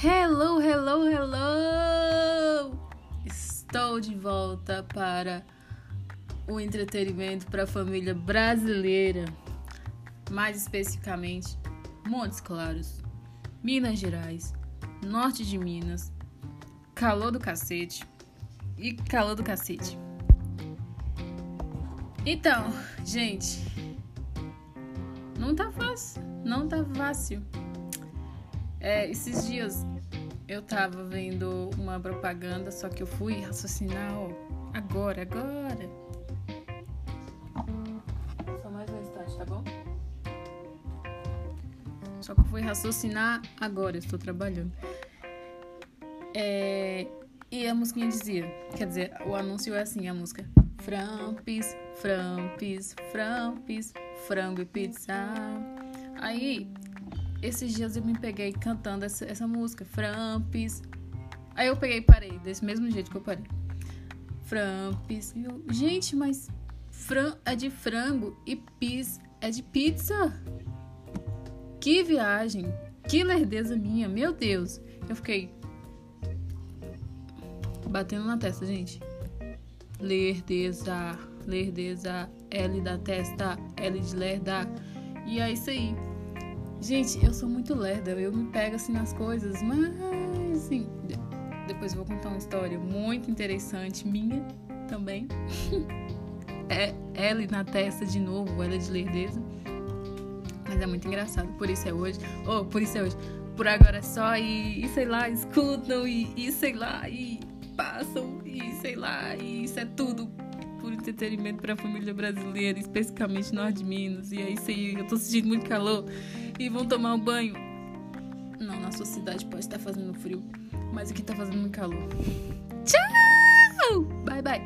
Hello, hello, hello! Estou de volta para o entretenimento para a família brasileira, mais especificamente Montes Claros, Minas Gerais, Norte de Minas, calor do cacete e calor do cacete. Então, gente, não tá fácil, não tá fácil. É, esses dias eu tava vendo uma propaganda, só que eu fui raciocinar, ó, agora, agora. Só mais um instante, tá bom? Só que eu fui raciocinar agora, eu estou trabalhando. É, e a musiquinha dizia, quer dizer, o anúncio é assim, a música. Frampis, frampis, frampis, frango e pizza. Aí esses dias eu me peguei cantando essa, essa música, Frampis. Aí eu peguei e parei, desse mesmo jeito que eu parei. Frampis. Eu, gente, mas fran é de frango e pis é de pizza. Que viagem, que lerdeza minha, meu Deus. Eu fiquei batendo na testa, gente. Lerdeza, lerdeza, L da testa, L de lerda. E é isso aí. Gente, eu sou muito lerda, eu me pego assim nas coisas, mas assim, depois vou contar uma história muito interessante, minha também. é L na testa de novo, ela de lerdeza. Mas é muito engraçado, por isso é hoje. Oh, por isso é hoje. Por agora é só e, e sei lá, escutam e, e sei lá, e passam e sei lá, e isso é tudo por entretenimento para a família brasileira, especificamente Norte de Minas. E é isso aí, eu tô sentindo muito calor e vão tomar um banho. Não, na sua cidade pode estar fazendo frio, mas aqui tá fazendo calor. Tchau! Bye, bye.